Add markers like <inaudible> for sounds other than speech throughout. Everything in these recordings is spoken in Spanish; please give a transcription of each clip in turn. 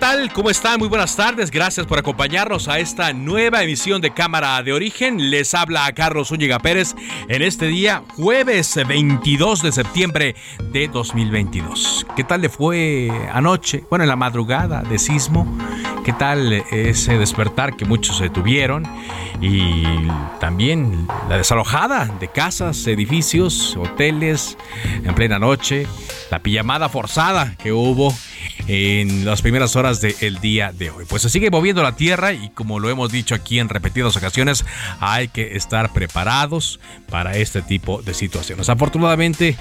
Tal? ¿Cómo están? Muy buenas tardes. Gracias por acompañarnos a esta nueva emisión de Cámara de Origen. Les habla a Carlos Zúñiga Pérez en este día, jueves 22 de septiembre de 2022. ¿Qué tal le fue anoche? Bueno, en la madrugada de sismo. ¿Qué tal ese despertar que muchos se tuvieron? Y también la desalojada de casas, edificios, hoteles en plena noche. La pijamada forzada que hubo en las primeras horas del día de hoy. Pues se sigue moviendo la Tierra y como lo hemos dicho aquí en repetidas ocasiones, hay que estar preparados para este tipo de situaciones. Afortunadamente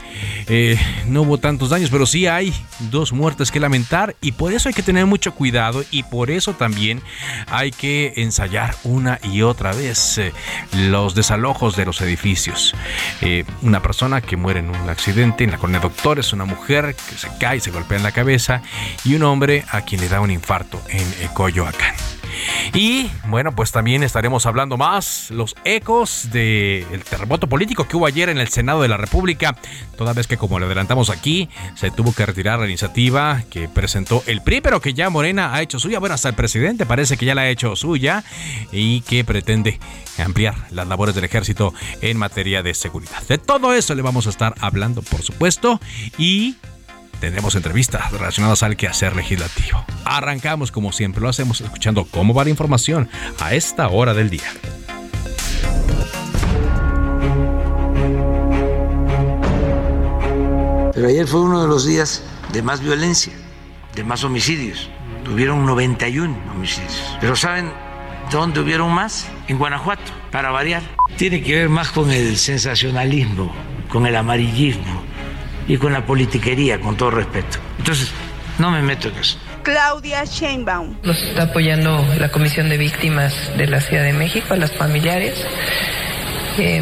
eh, no hubo tantos daños, pero sí hay dos muertes que lamentar y por eso hay que tener mucho cuidado y por eso también hay que ensayar una y otra vez eh, los desalojos de los edificios. Eh, una persona que muere en un accidente en la colonia Doctores, una mujer que se cae y se golpea en la cabeza y un hombre a quien le da un infarto en Coyoacán. Y bueno, pues también estaremos hablando más los ecos del terremoto político que hubo ayer en el Senado de la República, toda vez que como le adelantamos aquí, se tuvo que retirar la iniciativa que presentó el PRI, pero que ya Morena ha hecho suya, bueno, hasta el presidente parece que ya la ha hecho suya y que pretende ampliar las labores del ejército en materia de seguridad. De todo eso le vamos a estar hablando, por supuesto, y tendremos entrevistas relacionadas al quehacer legislativo. Arrancamos como siempre lo hacemos escuchando cómo va la información a esta hora del día. Pero ayer fue uno de los días de más violencia, de más homicidios. Tuvieron 91 homicidios. Pero ¿saben dónde hubieron más? En Guanajuato, para variar. Tiene que ver más con el sensacionalismo, con el amarillismo y con la politiquería, con todo respeto. Entonces, no me meto en eso. Claudia Sheinbaum. Nos está apoyando la Comisión de Víctimas de la Ciudad de México, a las familiares. Eh,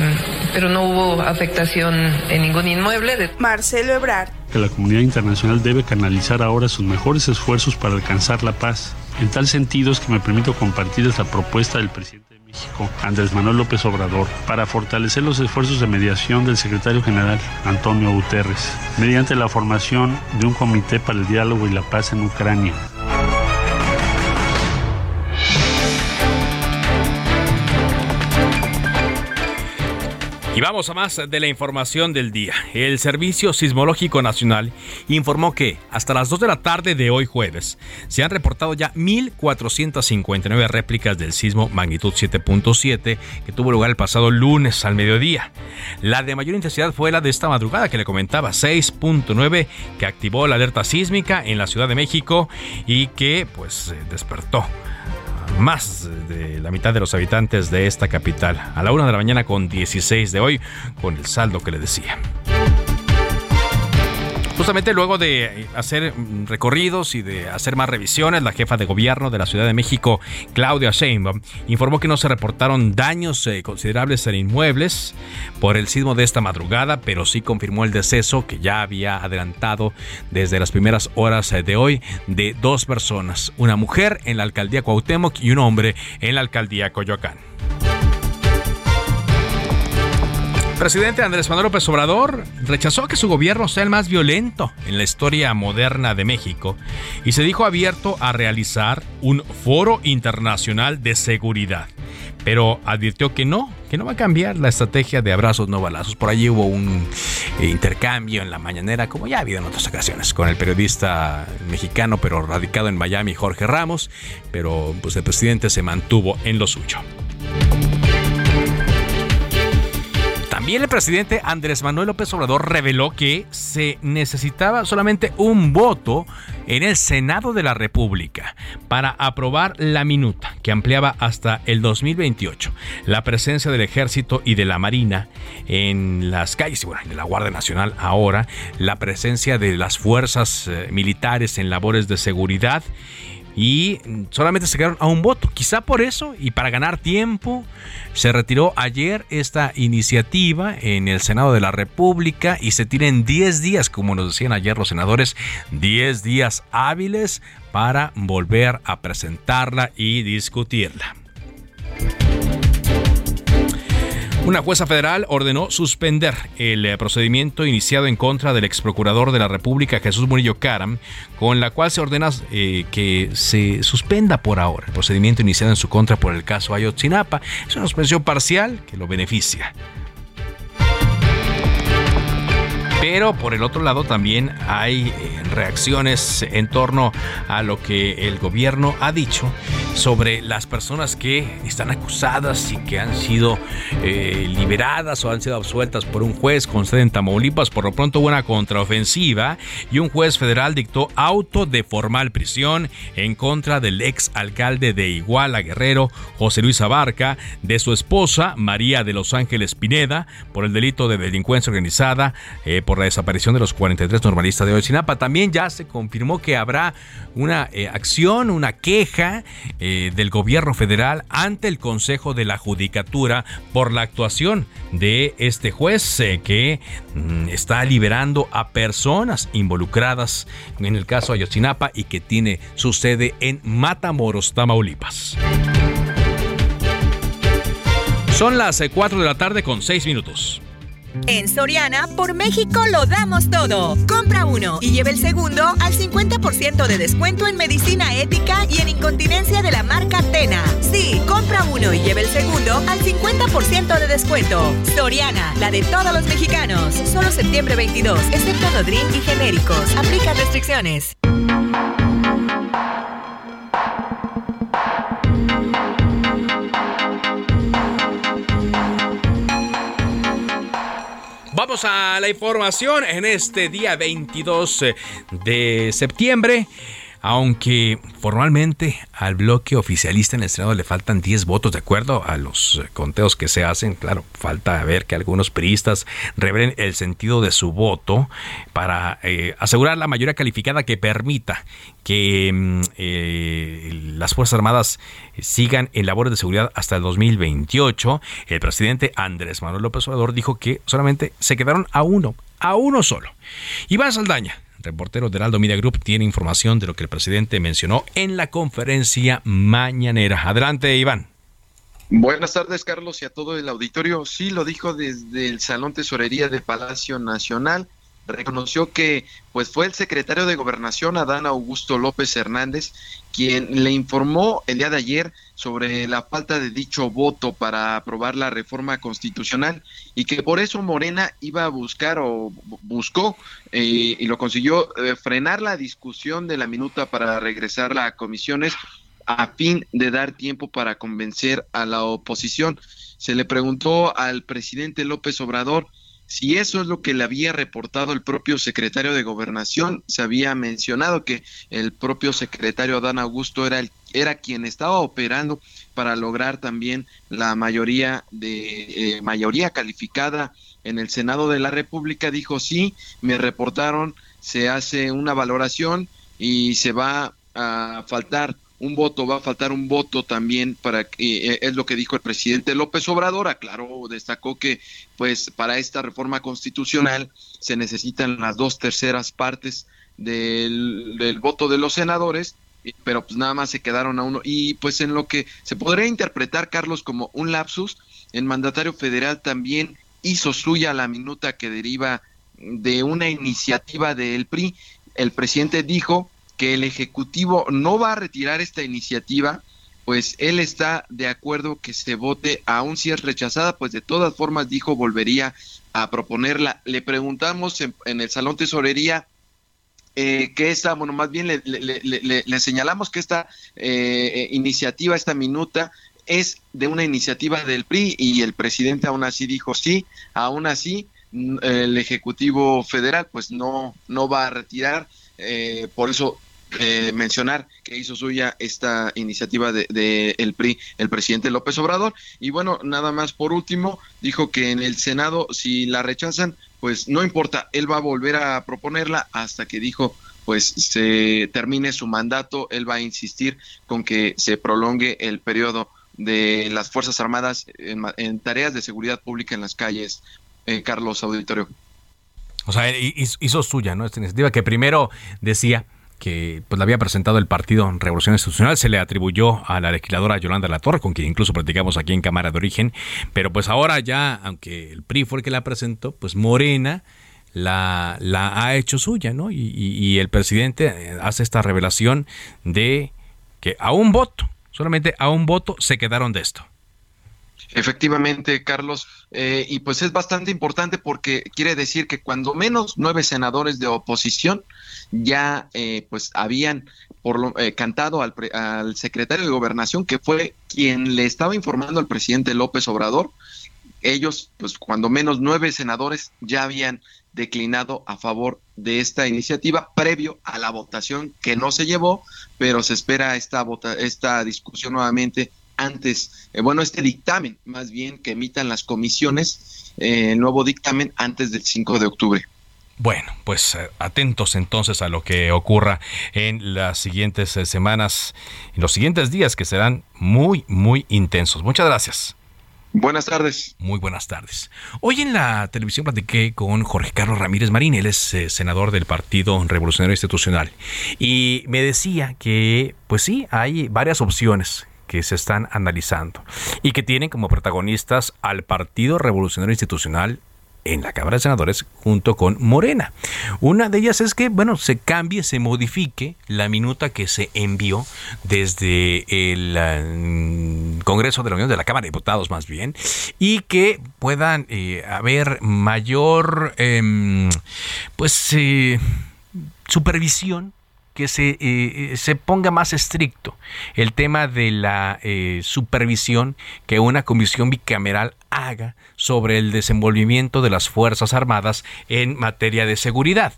pero no hubo afectación en ningún inmueble. De... Marcelo Ebrard. Que la comunidad internacional debe canalizar ahora sus mejores esfuerzos para alcanzar la paz. En tal sentido es que me permito compartirles la propuesta del presidente de México, Andrés Manuel López Obrador, para fortalecer los esfuerzos de mediación del secretario general, Antonio Guterres, mediante la formación de un comité para el diálogo y la paz en Ucrania. Y vamos a más de la información del día. El Servicio Sismológico Nacional informó que hasta las 2 de la tarde de hoy jueves se han reportado ya 1.459 réplicas del sismo magnitud 7.7 que tuvo lugar el pasado lunes al mediodía. La de mayor intensidad fue la de esta madrugada que le comentaba, 6.9 que activó la alerta sísmica en la Ciudad de México y que pues despertó más de la mitad de los habitantes de esta capital. A la una de la mañana con 16 de hoy, con el saldo que le decía. Justamente luego de hacer recorridos y de hacer más revisiones, la jefa de gobierno de la Ciudad de México, Claudia Sheinbaum, informó que no se reportaron daños eh, considerables en inmuebles por el sismo de esta madrugada, pero sí confirmó el deceso que ya había adelantado desde las primeras horas de hoy de dos personas, una mujer en la alcaldía Cuauhtémoc y un hombre en la alcaldía Coyoacán. Presidente Andrés Manuel López Obrador rechazó que su gobierno sea el más violento en la historia moderna de México y se dijo abierto a realizar un foro internacional de seguridad, pero advirtió que no, que no va a cambiar la estrategia de abrazos no balazos. Por allí hubo un eh, intercambio en la mañanera, como ya ha habido en otras ocasiones, con el periodista mexicano, pero radicado en Miami, Jorge Ramos, pero pues el presidente se mantuvo en lo suyo. También el presidente Andrés Manuel López Obrador reveló que se necesitaba solamente un voto en el Senado de la República para aprobar la minuta que ampliaba hasta el 2028 la presencia del ejército y de la marina en las calles, bueno, de la Guardia Nacional ahora, la presencia de las fuerzas eh, militares en labores de seguridad y solamente se quedaron a un voto. Quizá por eso y para ganar tiempo se retiró ayer esta iniciativa en el Senado de la República y se tienen 10 días, como nos decían ayer los senadores, 10 días hábiles para volver a presentarla y discutirla. Una jueza federal ordenó suspender el eh, procedimiento iniciado en contra del ex procurador de la República, Jesús Murillo Caram, con la cual se ordena eh, que se suspenda por ahora el procedimiento iniciado en su contra por el caso Ayotzinapa. Es una suspensión parcial que lo beneficia. Pero por el otro lado también hay eh, reacciones en torno a lo que el gobierno ha dicho sobre las personas que están acusadas y que han sido eh, liberadas o han sido absueltas por un juez con sede en Tamaulipas. Por lo pronto hubo una contraofensiva y un juez federal dictó auto de formal prisión en contra del ex alcalde de Iguala Guerrero, José Luis Abarca, de su esposa María de Los Ángeles Pineda por el delito de delincuencia organizada. Eh, por la desaparición de los 43 normalistas de Oyotzinapa. También ya se confirmó que habrá una eh, acción, una queja eh, del gobierno federal ante el Consejo de la Judicatura por la actuación de este juez eh, que mm, está liberando a personas involucradas en el caso Ayotzinapa y que tiene su sede en Matamoros, Tamaulipas. Son las 4 de la tarde con 6 minutos. En Soriana, por México lo damos todo. Compra uno y lleve el segundo al 50% de descuento en medicina ética y en incontinencia de la marca Tena. Sí, compra uno y lleve el segundo al 50% de descuento. Soriana, la de todos los mexicanos. Solo septiembre 22, excepto Nodrin y genéricos. Aplica restricciones. Vamos a la información en este día 22 de septiembre. Aunque formalmente al bloque oficialista en el Senado le faltan 10 votos de acuerdo a los conteos que se hacen, claro, falta ver que algunos priistas revelen el sentido de su voto para eh, asegurar la mayoría calificada que permita que mm, eh, las Fuerzas Armadas sigan en labores de seguridad hasta el 2028. El presidente Andrés Manuel López Obrador dijo que solamente se quedaron a uno, a uno solo. Iván Saldaña reportero de Heraldo Media Group, tiene información de lo que el presidente mencionó en la conferencia mañanera. Adelante, Iván. Buenas tardes, Carlos, y a todo el auditorio. Sí, lo dijo desde el Salón Tesorería de Palacio Nacional reconoció que pues fue el secretario de Gobernación Adán Augusto López Hernández quien le informó el día de ayer sobre la falta de dicho voto para aprobar la reforma constitucional y que por eso Morena iba a buscar o buscó eh, y lo consiguió eh, frenar la discusión de la minuta para regresar a comisiones a fin de dar tiempo para convencer a la oposición. Se le preguntó al presidente López Obrador si eso es lo que le había reportado el propio secretario de Gobernación, se había mencionado que el propio secretario Adán Augusto era, el, era quien estaba operando para lograr también la mayoría de eh, mayoría calificada en el Senado de la República. Dijo sí, me reportaron, se hace una valoración y se va a faltar un voto, va a faltar un voto también para que eh, es lo que dijo el presidente López Obrador, aclaró, destacó que pues para esta reforma constitucional se necesitan las dos terceras partes del, del voto de los senadores, pero pues nada más se quedaron a uno y pues en lo que se podría interpretar Carlos como un lapsus, el mandatario federal también hizo suya la minuta que deriva de una iniciativa del PRI. El presidente dijo que el Ejecutivo no va a retirar esta iniciativa pues él está de acuerdo que se vote, aún si es rechazada, pues de todas formas dijo volvería a proponerla. Le preguntamos en, el Salón Tesorería eh, que esta, bueno, más bien le, señalamos que esta eh, iniciativa, esta minuta, es de una iniciativa del PRI y el presidente aún así dijo sí, aún así el Ejecutivo Federal pues no, no va a retirar, eh, por eso eh, mencionar que hizo suya esta iniciativa de, el PRI, el presidente López Obrador. Y bueno, nada más por último, dijo que en el Senado, si la rechazan, pues no importa, él va a volver a proponerla hasta que dijo pues se termine su mandato, él va a insistir con que se prolongue el periodo de las Fuerzas Armadas en, tareas de seguridad pública en las calles, eh, Carlos Auditorio. O sea, hizo suya, ¿no? Esta iniciativa que primero decía que pues la había presentado el Partido Revolución Institucional, se le atribuyó a la legisladora Yolanda Latorre, con quien incluso platicamos aquí en Cámara de Origen, pero pues ahora ya, aunque el PRI fue el que la presentó, pues Morena la, la ha hecho suya, ¿no? Y, y el presidente hace esta revelación de que a un voto, solamente a un voto se quedaron de esto. Efectivamente, Carlos, eh, y pues es bastante importante porque quiere decir que cuando menos nueve senadores de oposición ya eh, pues habían por lo, eh, cantado al, al secretario de gobernación que fue quien le estaba informando al presidente López Obrador. Ellos, pues cuando menos nueve senadores ya habían declinado a favor de esta iniciativa previo a la votación que no se llevó, pero se espera esta, vota esta discusión nuevamente antes, eh, bueno, este dictamen más bien que emitan las comisiones, eh, el nuevo dictamen antes del 5 de octubre. Bueno, pues eh, atentos entonces a lo que ocurra en las siguientes semanas, en los siguientes días que serán muy, muy intensos. Muchas gracias. Buenas tardes. Muy buenas tardes. Hoy en la televisión platiqué con Jorge Carlos Ramírez Marín, él es senador del Partido Revolucionario Institucional, y me decía que, pues sí, hay varias opciones que se están analizando y que tienen como protagonistas al Partido Revolucionario Institucional en la Cámara de Senadores junto con Morena. Una de ellas es que, bueno, se cambie, se modifique la minuta que se envió desde el eh, Congreso de la Unión, de la Cámara de Diputados más bien, y que puedan eh, haber mayor, em, pues, eh, supervisión que se, eh, eh, se ponga más estricto el tema de la eh, supervisión que una comisión bicameral haga sobre el desenvolvimiento de las Fuerzas Armadas en materia de seguridad.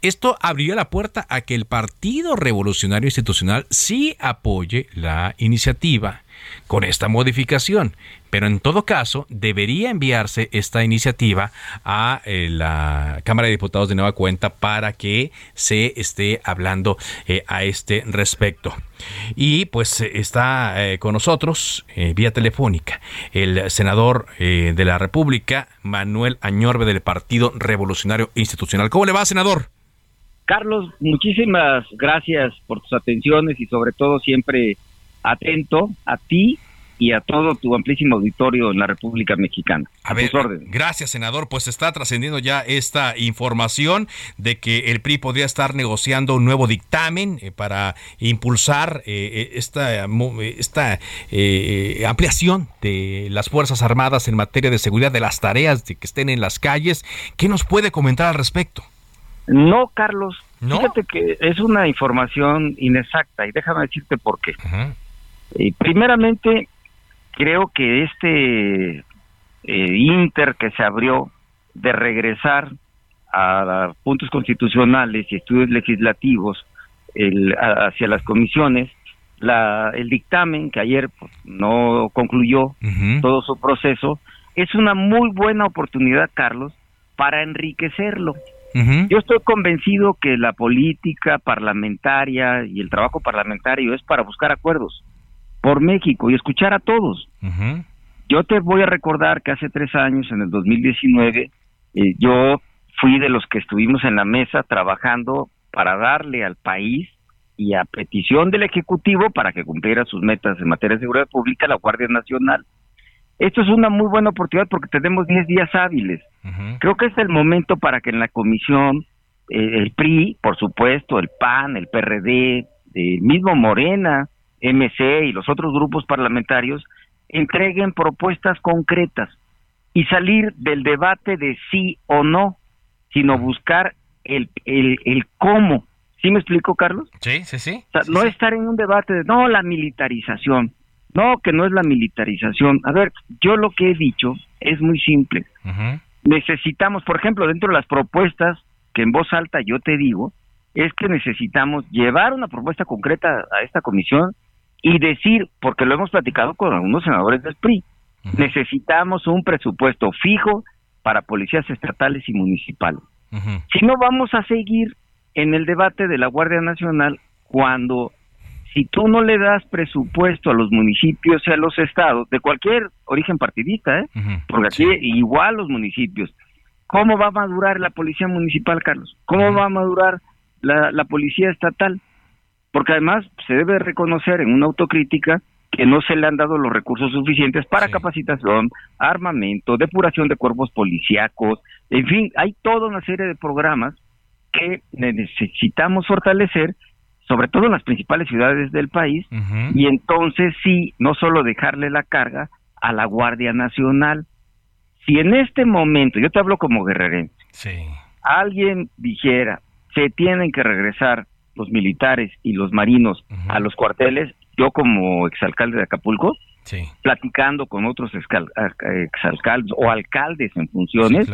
Esto abrió la puerta a que el Partido Revolucionario Institucional sí apoye la iniciativa con esta modificación. Pero en todo caso, debería enviarse esta iniciativa a eh, la Cámara de Diputados de Nueva Cuenta para que se esté hablando eh, a este respecto. Y pues está eh, con nosotros vía telefónica el senador de la República, Manuel Añorbe del Partido Revolucionario Institucional. ¿Cómo le va, senador? Carlos, muchísimas gracias por tus atenciones y sobre todo siempre atento a ti y a todo tu amplísimo auditorio en la República Mexicana. A, ver, gracias, senador. Pues está trascendiendo ya esta información de que el PRI podría estar negociando un nuevo dictamen eh, para impulsar eh, eh, esta, esta ampliación de las Fuerzas Armadas en materia de seguridad, de las tareas de que estén en las calles. ¿Qué nos puede comentar al respecto? No, Carlos. Fíjate que es una información inexacta y déjame decirte por qué. Y primeramente, creo que este eh, inter que se abrió de regresar a puntos constitucionales y estudios legislativos hacia las comisiones, la, el dictamen que ayer pues, no concluyó todo su proceso, es una muy buena oportunidad, Carlos, para enriquecerlo. Yo estoy convencido que la política parlamentaria y el trabajo parlamentario es para buscar acuerdos por México y escuchar a todos. Yo te voy a recordar que hace tres años, en el 2019, eh, yo fui de los que estuvimos en la mesa trabajando para darle al país y a petición del Ejecutivo para que cumpliera sus metas en materia de seguridad pública la Guardia Nacional. Esto es una muy buena oportunidad porque tenemos 10 días hábiles. Creo que es el momento para que en la comisión eh, el PRI, por supuesto, el PAN, el PRD, el mismo Morena, MC y los otros grupos parlamentarios entreguen propuestas concretas y salir del debate de sí o no, sino buscar el, el, el cómo. ¿Sí me explico, Carlos? Sí, sí, sí. no estar en un debate de, no, la militarización. No, que no es la militarización. A ver, yo lo que he dicho es muy simple. Necesitamos, por ejemplo, dentro de las propuestas que en voz alta yo te digo, es que necesitamos llevar una propuesta concreta a esta comisión y decir, porque lo hemos platicado con algunos senadores del PRI, necesitamos un presupuesto fijo para policías estatales y municipales. Si no vamos a seguir en el debate de la Guardia Nacional cuando si tú no le das presupuesto a los municipios y a los estados, de cualquier origen partidista, ¿eh? porque aquí igual los municipios, ¿cómo va a madurar la policía municipal, Carlos? ¿Cómo va a madurar la, policía estatal? Porque además se debe reconocer en una autocrítica que no se le han dado los recursos suficientes para capacitación, armamento, depuración de cuerpos policíacos, en fin, hay toda una serie de programas que necesitamos fortalecer sobre todo en las principales ciudades del país, y entonces sí, no solo dejarle la carga a la Guardia Nacional. Si en este momento, yo te hablo como guerrerense, alguien dijera, se tienen que regresar los militares y los marinos a los cuarteles, yo como exalcalde de Acapulco, platicando con otros exalcaldes o alcaldes en funciones,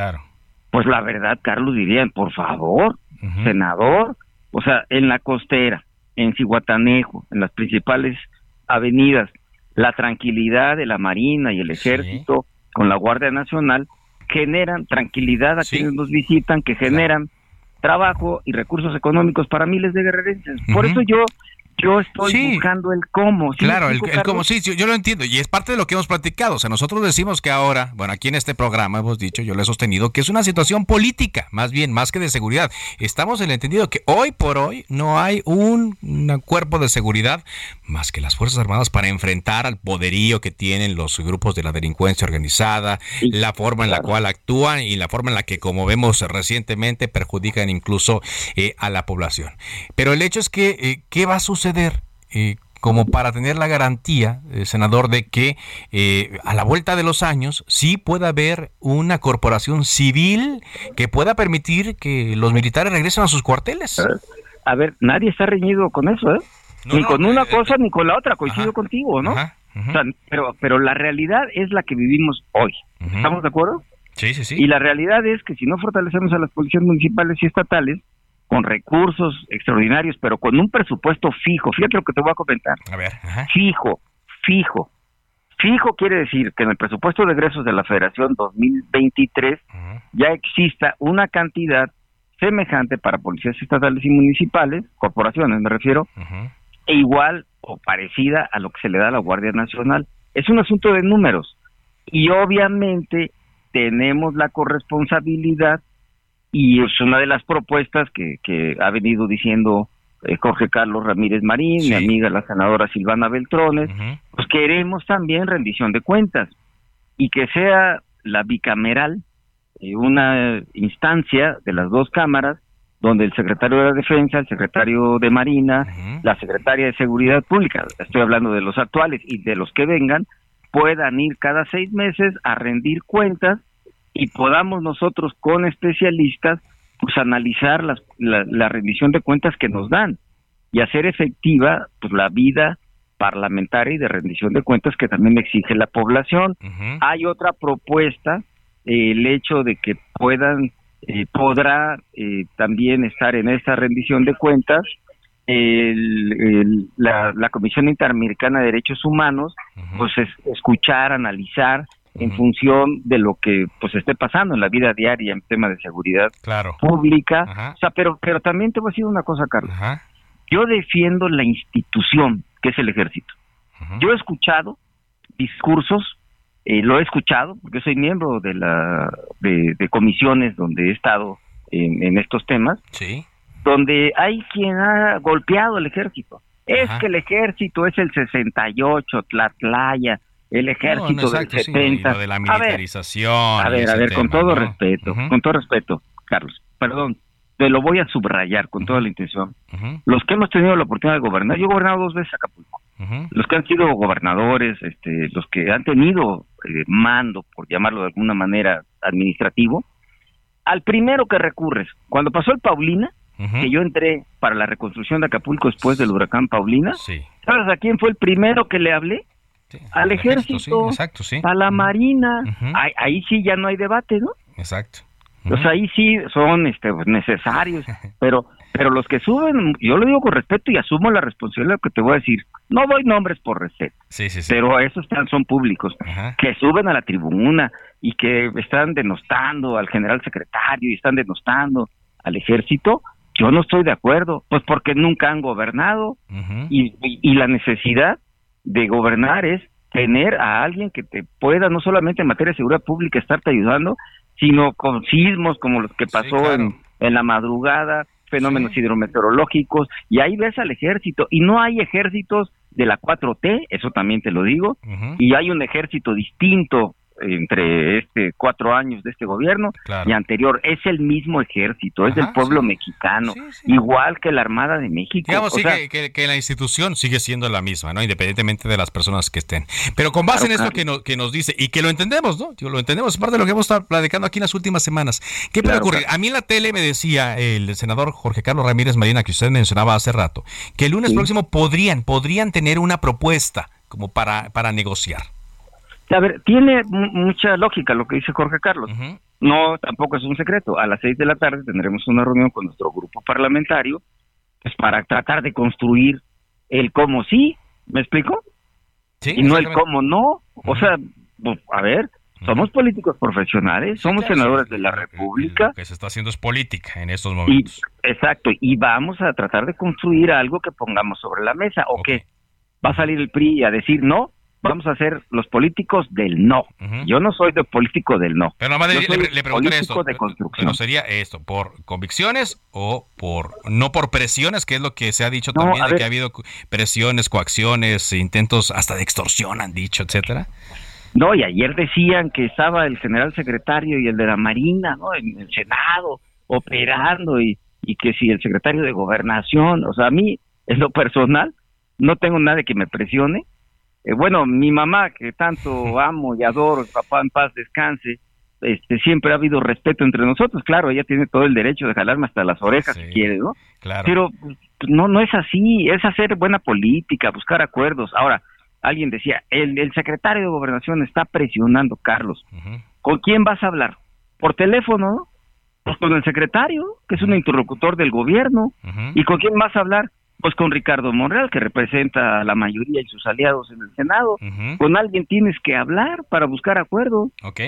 pues la verdad, Carlos, dirían, por favor, senador, o sea, en la costera, en Cihuatanejo, en las principales avenidas, la tranquilidad de la Marina y el Ejército con la Guardia Nacional generan tranquilidad a quienes nos visitan, que generan trabajo y recursos económicos para miles de guerrerenses. Por eso yo yo estoy buscando el cómo. claro, el, cómo, sí, yo lo entiendo. Y es parte de lo que hemos platicado. O sea, nosotros decimos que ahora, bueno, aquí en este programa hemos dicho, yo lo he sostenido, que es una situación política, más bien, más que de seguridad. Estamos en el entendido que hoy por hoy no hay un, cuerpo de seguridad más que las Fuerzas Armadas para enfrentar al poderío que tienen los grupos de la delincuencia organizada, la forma en la cual actúan y la forma en la que, como vemos recientemente, perjudican incluso eh, a la población. Pero el hecho es que, eh, ¿qué va a suceder? Eh, como para tener la garantía, eh, senador, de que eh, a la vuelta de los años sí pueda haber una corporación civil que pueda permitir que los militares regresen a sus cuarteles? A ver, nadie está reñido con eso, ¿eh? ni con una cosa ni con la otra, coincido contigo, ¿no? pero, pero la realidad es la que vivimos hoy. ¿Estamos de acuerdo? Sí, sí, sí. Y la realidad es que si no fortalecemos a las policías municipales y estatales, con recursos extraordinarios, pero con un presupuesto fijo. Fíjate lo que te voy a comentar. A ver, fijo, fijo. Fijo quiere decir que en el presupuesto de egresos de la Federación 2023 ya exista una cantidad semejante para policías estatales y municipales, corporaciones me refiero, e igual o parecida a lo que se le da a la Guardia Nacional. Es un asunto de números y obviamente tenemos la corresponsabilidad y es una de las propuestas que, que ha venido diciendo eh, Jorge Carlos Ramírez Marín, mi amiga la senadora Silvana Beltrones, pues queremos también rendición de cuentas y que sea la bicameral eh, una instancia de las dos cámaras donde el secretario de la Defensa, el secretario de Marina, la secretaria de Seguridad Pública, estoy hablando de los actuales y de los que vengan, puedan ir cada seis meses a rendir cuentas y podamos nosotros con especialistas pues analizar las, la, rendición de cuentas que nos dan y hacer efectiva pues la vida parlamentaria y de rendición de cuentas que también exige la población. Hay otra propuesta, el hecho de que puedan, eh, podrá eh, también estar en esta rendición de cuentas la, la, Comisión Interamericana de Derechos Humanos, pues escuchar, analizar en función de lo que pues esté pasando en la vida diaria en tema de seguridad pública. O sea, pero pero también te voy a decir una cosa, Carlos. Yo defiendo la institución que es el ejército. Yo he escuchado discursos, eh, lo he escuchado porque soy miembro de la de, comisiones donde he estado en, estos temas. Sí. Donde hay quien ha golpeado el ejército. Es que el ejército es el 68, Tlatlaya, el ejército del 70. de la militarización. A ver, a ver, con todo respeto, con todo respeto, Carlos, perdón, te lo voy a subrayar con toda la intención. Los que hemos tenido la oportunidad de gobernar, yo he gobernado dos veces Acapulco. los que han sido gobernadores, este, los que han tenido eh, mando, por llamarlo de alguna manera, administrativo, al primero que recurres, cuando pasó el Paulina, que yo entré para la reconstrucción de Acapulco después del huracán Paulina, ¿sabes a quién fue el primero que le hablé? Al ejército, a la marina, ahí, ahí, sí ya no hay debate, ¿no? Exacto. O sea, ahí sí son este, pues, necesarios, <laughs> pero pero los que suben, yo lo digo con respeto y asumo la responsabilidad que te voy a decir. No doy nombres por respeto, sí, sí, sí. pero esos son públicos, que suben a la tribuna y que están denostando al general secretario y están denostando al ejército. Yo no estoy de acuerdo, pues porque nunca han gobernado y, y la necesidad de gobernar es tener a alguien que te pueda, no solamente en materia de seguridad pública, estarte ayudando, sino con sismos como los que pasó en, en la madrugada, fenómenos hidrometeorológicos, y ahí ves al ejército, y no hay ejércitos de la 4T, eso también te lo digo, y hay un ejército distinto entre este cuatro años de este gobierno y anterior es el mismo ejército, es del pueblo mexicano, igual que la Armada de México. Digamos que, la institución sigue siendo la misma, ¿no? Independientemente de las personas que estén. Pero con base en esto que, que nos dice y que lo entendemos, ¿no? lo entendemos, es parte de lo que hemos estado platicando aquí en las últimas semanas. ¿Qué puede ocurrir? A mí en la tele me decía el senador Jorge Carlos Ramírez Marina, que usted mencionaba hace rato, que el lunes próximo podrían, podrían tener una propuesta como para, para negociar. A ver, tiene mucha lógica lo que dice Jorge Carlos. No, tampoco es un secreto. A las seis de la tarde tendremos una reunión con nuestro grupo parlamentario pues, para tratar de construir el cómo sí, ¿me explico? Sí, y no el cómo no. O sea, pues, a ver, somos políticos profesionales, somos senadores de la República. Lo que se está haciendo es política en estos momentos. exacto, y vamos a tratar de construir algo que pongamos sobre la mesa. ¿O qué? ¿Va a salir el PRI a decir no? Vamos a ser los políticos del no. Yo no soy de político del no. Pero nomás le, le esto. De construcción. sería esto, ¿por convicciones o por no por presiones, que es lo que se ha dicho también, de que ha habido presiones, coacciones, intentos hasta de extorsión, han dicho, etcétera? No, y ayer decían que estaba el general secretario y el de la Marina, ¿no? En el Senado, operando, y, y que si el secretario de Gobernación, o sea, a mí, en lo personal, no tengo nada que me presione, eh, bueno, mi mamá, que tanto <laughs> amo y adoro, papá en paz descanse, este, siempre ha habido respeto entre nosotros, claro, ella tiene todo el derecho de jalarme hasta las orejas si quiere, ¿no? Claro. Pero pues, no, no es así, es hacer buena política, buscar acuerdos. Ahora, alguien decía, el, el secretario de gobernación está presionando, Carlos. ¿Con quién vas a hablar? ¿Por teléfono? Pues con el secretario, que es un interlocutor del gobierno. ¿Y con quién vas a hablar? Pues con Ricardo Monreal, que representa a la mayoría y sus aliados en el Senado. Con alguien tienes que hablar para buscar acuerdos. Ok.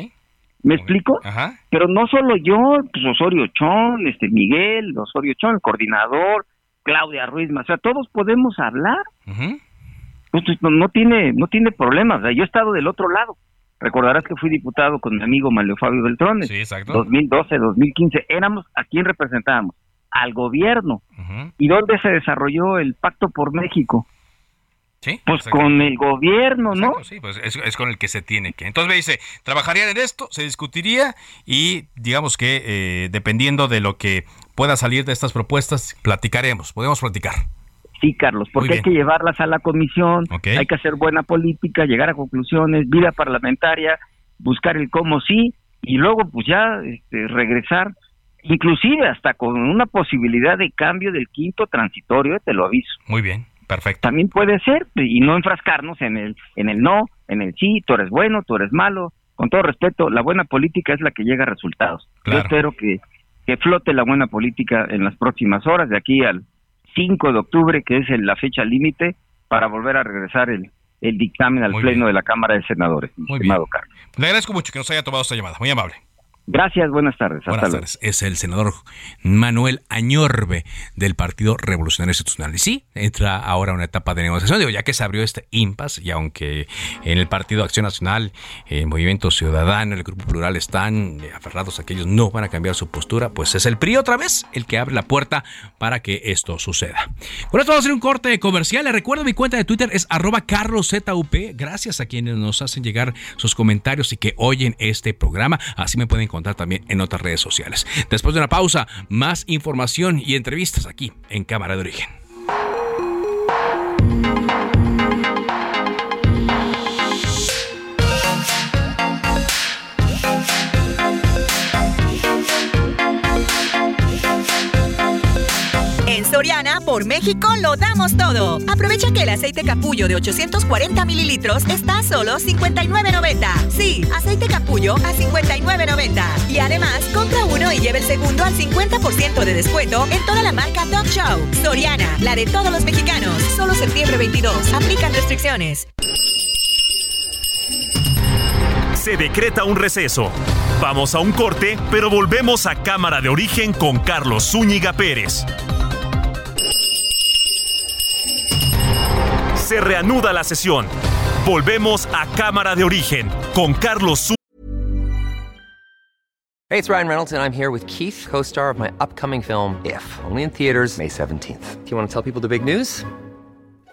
¿Me explico? Ajá. Pero no solo yo, pues Osorio Chón, este Miguel, Osorio Chón, el coordinador, Claudia Ruiz, o sea, todos podemos hablar. pues, no, tiene no tiene problemas. yo he estado del otro lado. Recordarás que fui diputado con mi amigo Mario Fabio Beltrones. Sí, exacto. 2012, 2015. Éramos a quién representábamos al gobierno. ¿Y dónde se desarrolló el Pacto por México? Sí, pues con el gobierno, ¿no? sí, pues es, con el que se tiene que. Entonces me dice, trabajarían en esto, se discutiría y digamos que eh, dependiendo de lo que pueda salir de estas propuestas, platicaremos, podemos platicar. Sí, Carlos, porque hay que llevarlas a la comisión, hay que hacer buena política, llegar a conclusiones, vida parlamentaria, buscar el cómo sí y luego pues ya este, regresar inclusive hasta con una posibilidad de cambio del quinto transitorio, te lo aviso. Muy bien, perfecto. También puede ser y no enfrascarnos en el en el no, en el sí, tú eres bueno, tú eres malo. Con todo respeto, la buena política es la que llega a resultados. Yo espero que, que flote la buena política en las próximas horas, de aquí al 5 de octubre, que es la fecha límite, para volver a regresar el, el dictamen al Pleno de la Cámara de Senadores. Muy bien. Carlos. Le agradezco mucho que nos haya tomado esta llamada. Muy amable. Gracias, buenas tardes. buenas tardes. Es el senador Manuel Añorbe del Partido Revolucionario Institucional. Y sí, entra ahora una etapa de negociación. Digo, ya que se abrió este impasse y aunque en el Partido Acción Nacional, el Movimiento Ciudadano, el Grupo Plural están aferrados a que ellos no van a cambiar su postura, pues es el PRI otra vez el que abre la puerta para que esto suceda. Por esto vamos a hacer un corte comercial. Les recuerdo mi cuenta de Twitter es arroba carloszup. Gracias a quienes nos hacen llegar sus comentarios y que oyen este programa. Así me pueden también en otras redes sociales. Después de una pausa, más información y entrevistas aquí en Cámara de Origen. Por México lo damos todo. Aprovecha que el aceite capullo de 840 mililitros está a solo 59.90. Sí, aceite capullo a 59.90. Y además, compra uno y lleve el segundo al 50% de descuento en toda la marca Top Show. Soriana, la de todos los mexicanos. Solo septiembre 22. Aplican restricciones. Se decreta un receso. Vamos a un corte, pero volvemos a Cámara de Origen con Carlos Zúñiga Pérez. Se reanuda la sesión. Volvemos a Cámara de Origen con Carlos Hey, it's Ryan Reynolds and I'm here with Keith, co-star of my upcoming film If, only in theaters May 17th. Do you want to tell people the big news?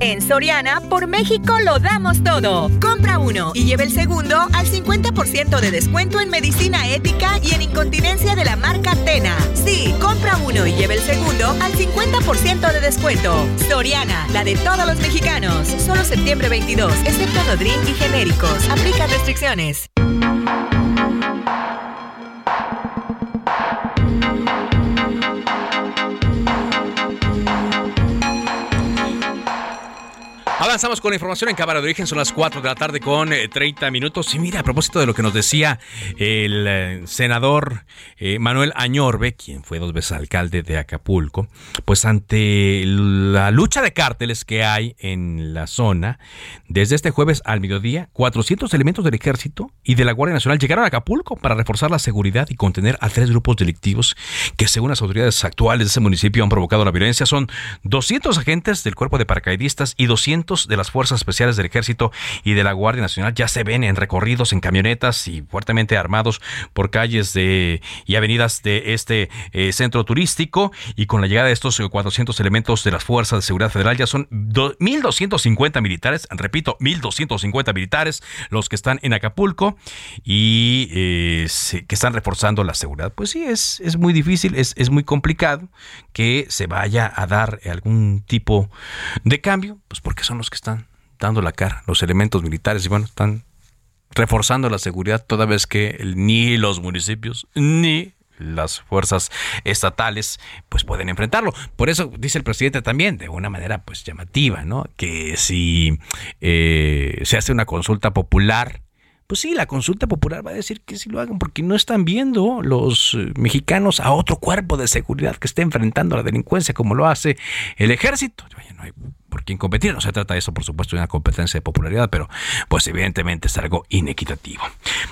En Soriana, por México lo damos todo. Compra uno y lleve el segundo al 50% de descuento en medicina ética y en incontinencia de la marca Tena. Sí, compra uno y lleve el segundo al 50% de descuento. Soriana, la de todos los mexicanos. Solo septiembre 22, excepto Nodrin y genéricos. Aplica restricciones. Avanzamos con la información en Cámara de Origen, son las 4 de la tarde con 30 eh, minutos. Y mira, a propósito de lo que nos decía el eh, senador eh, Manuel Añorbe, quien fue dos veces alcalde de Acapulco, pues ante la lucha de cárteles que hay en la zona, desde este jueves al mediodía, 400 elementos del ejército y de la Guardia Nacional llegaron a Acapulco para reforzar la seguridad y contener a tres grupos delictivos que según las autoridades actuales de ese municipio han provocado la violencia. Son 200 agentes del cuerpo de paracaidistas y 200 de las Fuerzas Especiales del Ejército y de la Guardia Nacional ya se ven en recorridos en camionetas y fuertemente armados por calles de, y avenidas de este eh, centro turístico. Y con la llegada de estos 400 elementos de las Fuerzas de Seguridad Federal ya son 1.250 militares, repito, 1.250 militares los que están en Acapulco y eh, que están reforzando la seguridad. Pues sí, es, es muy difícil, es, es muy complicado que se vaya a dar algún tipo de cambio, pues porque son los que están dando la cara, los elementos militares, y bueno, están reforzando la seguridad toda vez que ni los municipios ni las fuerzas estatales pues pueden enfrentarlo. Por eso dice el presidente también, de una manera pues llamativa, ¿no? Que si eh, se hace una consulta popular, pues sí, la consulta popular va a decir que sí lo hagan porque no están viendo los eh, mexicanos a otro cuerpo de seguridad que esté enfrentando la delincuencia como lo hace el ejército. Hay por quien competir. No se trata de eso, por supuesto, de una competencia de popularidad, pero pues evidentemente es algo inequitativo.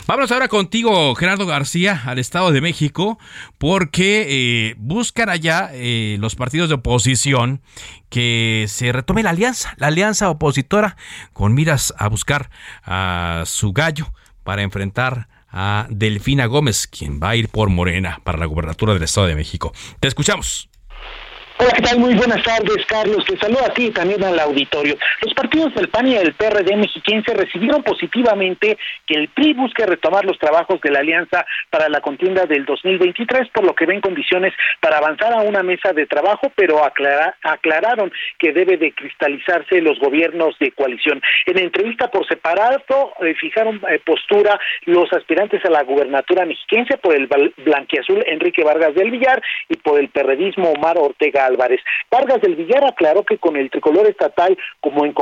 Vamos ahora contigo, Gerardo García, al Estado de México, porque eh, buscan allá eh, los partidos de oposición que se retome la alianza, la alianza opositora, con miras a buscar a su gallo para enfrentar a Delfina Gómez, quien va a ir por Morena para la gubernatura del Estado de México. Te escuchamos. Hola, ¿qué tal? Muy buenas tardes, Carlos. Te saludo a ti y también al auditorio. Los partidos del PAN y del PRD mexiquense recibieron positivamente que el PRI busque retomar los trabajos de la alianza para la contienda del 2023, por lo que ven condiciones para avanzar a una mesa de trabajo, pero aclararon que debe de cristalizarse los gobiernos de coalición. En entrevista por separado, eh, fijaron eh, postura los aspirantes a la gubernatura mexiquense por el blanquiazul Enrique Vargas del Villar y por el perredismo Omar Ortega Álvarez. Vargas del Villar aclaró que con el tricolor estatal como en,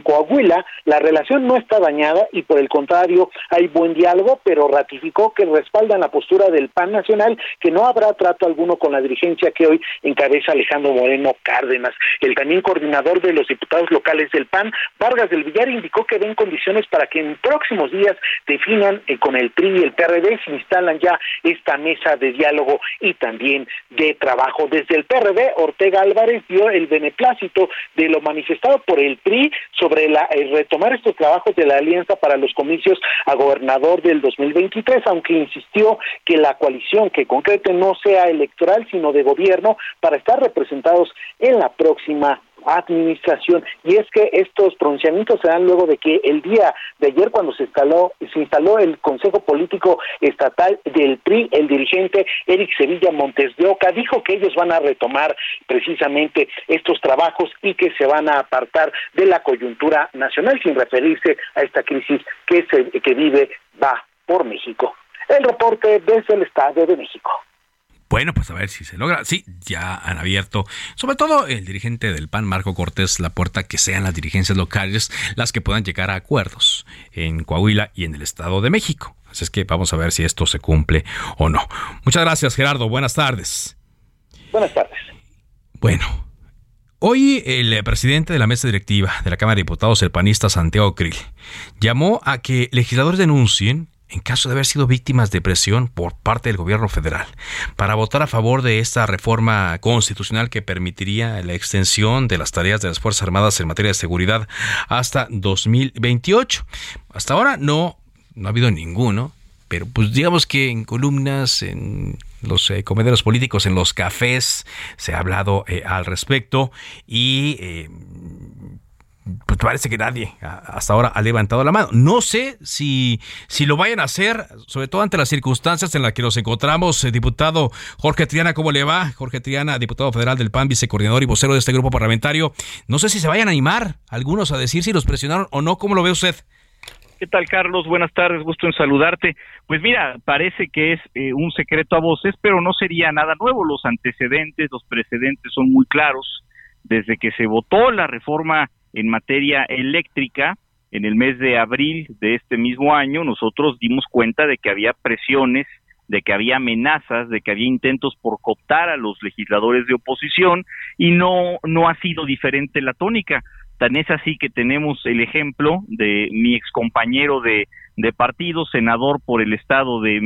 Coahuila, la relación no está dañada y por el contrario hay buen diálogo, pero ratificó que respaldan la postura del PAN nacional, que no habrá trato alguno con la dirigencia que hoy encabeza Alejandro Moreno Cárdenas. El también coordinador de los diputados locales del PAN, Vargas del Villar, indicó que ven condiciones para que en próximos días definan eh, con el PRI y el PRD se instalan ya esta mesa de diálogo y también de trabajo. Desde el PRD, Ortega Álvarez dio el beneplácito de lo manifestado por el PRI sobre la eh, retomar estos trabajos de la alianza para los comicios a gobernador del 2023, aunque insistió que la coalición que concrete no sea electoral, sino de gobierno para estar representados en la próxima administración. Y es que estos pronunciamientos se dan luego de que el día de ayer, cuando se instaló, se instaló el Consejo Político Estatal del PRI, el dirigente Eric Sevilla Montes de Oca dijo que ellos van a retomar precisamente estos trabajos y que se van a apartar de la coyuntura nacional sin referirse a esta crisis que, se, que vive va por México. El reporte desde el Estado de México. Bueno, pues a ver si se logra. Sí, ya han abierto, sobre todo el dirigente del PAN, Marco Cortés, la puerta que sean las dirigencias locales las que puedan llegar a acuerdos en Coahuila y en el Estado de México. Así es que vamos a ver si esto se cumple o no. Muchas gracias, Gerardo. Buenas tardes. Buenas tardes. Bueno, Hoy el presidente de la mesa directiva de la Cámara de Diputados, el panista Santiago Krill, llamó a que legisladores denuncien en caso de haber sido víctimas de presión por parte del gobierno federal para votar a favor de esta reforma constitucional que permitiría la extensión de las tareas de las Fuerzas Armadas en materia de seguridad hasta 2028. Hasta ahora no, no ha habido ninguno, pero pues digamos que en columnas, en los eh, comederos políticos, en los cafés, se ha hablado eh, al respecto y eh, pues parece que nadie hasta ahora ha levantado la mano. No sé si, si lo vayan a hacer, sobre todo ante las circunstancias en las que nos encontramos. Eh, diputado Jorge Triana, ¿cómo le va? Jorge Triana, diputado federal del PAN, vicecoordinador y vocero de este grupo parlamentario. No sé si se vayan a animar algunos a decir si los presionaron o no. ¿Cómo lo ve usted? ¿Qué tal, Carlos? Buenas tardes, gusto en saludarte. Pues mira, parece que es eh, un secreto a voces, pero no sería nada nuevo. Los antecedentes, los precedentes son muy claros. Desde que se votó la reforma en materia eléctrica, en el mes de abril de este mismo año, nosotros dimos cuenta de que había presiones, de que había amenazas, de que había intentos por cooptar a los legisladores de oposición y no, no ha sido diferente la tónica. Tan es así que tenemos el ejemplo de mi excompañero de, de partido, senador por el estado de,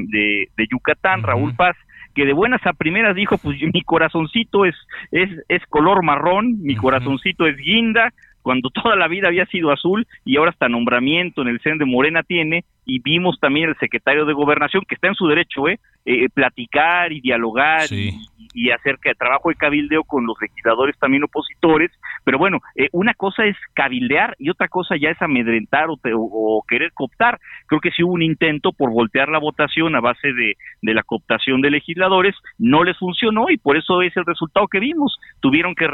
de, Yucatán, Raúl Paz, que de buenas a primeras dijo, pues mi corazoncito es, es, es color marrón, mi corazoncito es guinda, cuando toda la vida había sido azul y ahora hasta nombramiento en el CEN de Morena tiene, y vimos también el secretario de Gobernación, que está en su derecho, ¿eh? eh platicar y dialogar y, y acerca de trabajo de cabildeo con los legisladores también opositores, pero bueno, eh, una cosa es cabildear y otra cosa ya es amedrentar o, querer cooptar. Creo que sí hubo un intento por voltear la votación a base de, de la cooptación de legisladores, no les funcionó y por eso es el resultado que vimos. Tuvieron que,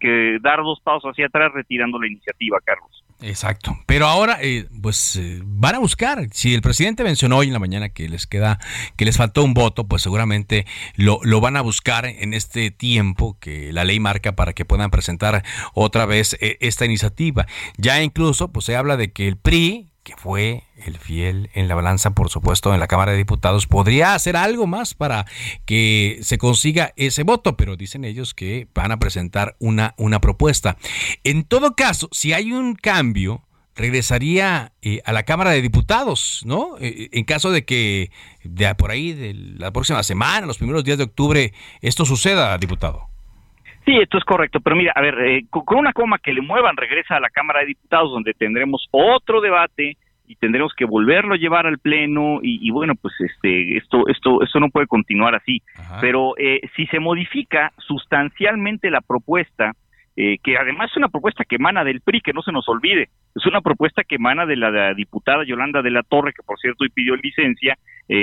que dar dos pasos hacia atrás retirando la iniciativa, Carlos. Exacto. Pero ahora, eh, pues eh, van a buscar. Si el presidente mencionó hoy en la mañana que les queda, que les faltó un voto, pues seguramente lo, lo van a buscar en este tiempo que la ley marca para que puedan presentar otra vez eh, esta iniciativa. Ya incluso, pues se habla de que el PRI, que fue el fiel en la balanza, por supuesto, en la Cámara de Diputados, podría hacer algo más para que se consiga ese voto, pero dicen ellos que van a presentar una, una propuesta. En todo caso, si hay un cambio, regresaría eh, a la Cámara de Diputados, ¿no? Eh, en caso de que de por ahí, de la próxima semana, los primeros días de octubre, esto suceda, diputado. Sí, esto es correcto, pero mira, a ver, eh, con una coma que le muevan, regresa a la Cámara de Diputados, donde tendremos otro debate y tendremos que volverlo a llevar al pleno y, bueno, pues este, esto, esto, esto no puede continuar así. Pero eh, si se modifica sustancialmente la propuesta, eh, que además es una propuesta que emana del PRI, que no se nos olvide, es una propuesta que emana de la, diputada Yolanda de la Torre, que por cierto hoy pidió licencia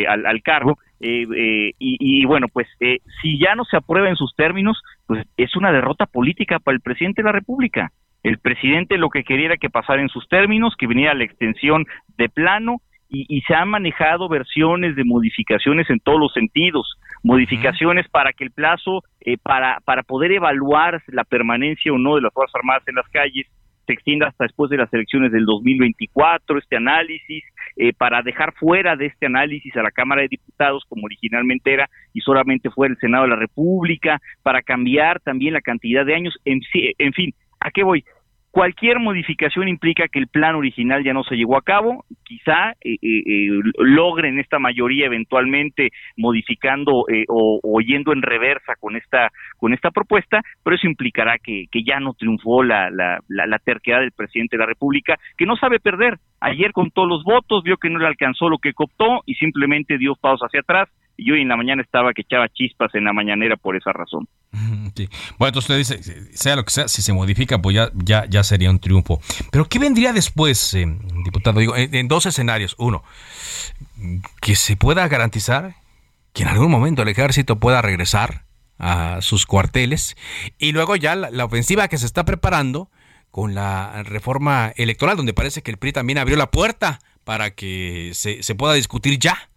al, al, cargo, y, y, bueno, pues si ya no se aprueba en sus términos, pues es una derrota política para el presidente de la República. El presidente lo que quería era que pasara en sus términos, que viniera la extensión de plano y, se han manejado versiones de modificaciones en todos los sentidos, modificaciones para que el plazo, eh, para, para poder evaluar la permanencia o no de las Fuerzas Armadas en las calles, se extienda hasta después de las elecciones del 2024, este análisis, eh, para dejar fuera de este análisis a la Cámara de Diputados, como originalmente era, y solamente fue el Senado de la República, para cambiar también la cantidad de años, en, en fin, ¿a qué voy? Cualquier modificación implica que el plan original ya no se llevó a cabo, quizá eh, eh, eh logren esta mayoría eventualmente modificando eh, o, yendo en reversa con esta con esta propuesta, pero eso implicará que, que ya no triunfó la, la, la, terquedad del presidente de la República, que no sabe perder. Ayer con todos los votos vio que no le alcanzó lo que cooptó y simplemente dio pasos hacia atrás y hoy en la mañana estaba que echaba chispas en la mañanera por esa razón. <laughs> Bueno, entonces usted dice, sea lo que sea, si se modifica, pues ya, ya, ya sería un triunfo. Pero ¿qué vendría después, eh, diputado? Digo, en, dos escenarios. Uno, que se pueda garantizar que en algún momento el ejército pueda regresar a sus cuarteles y luego ya la, ofensiva que se está preparando con la reforma electoral, donde parece que el PRI también abrió la puerta para que se, se pueda discutir ya.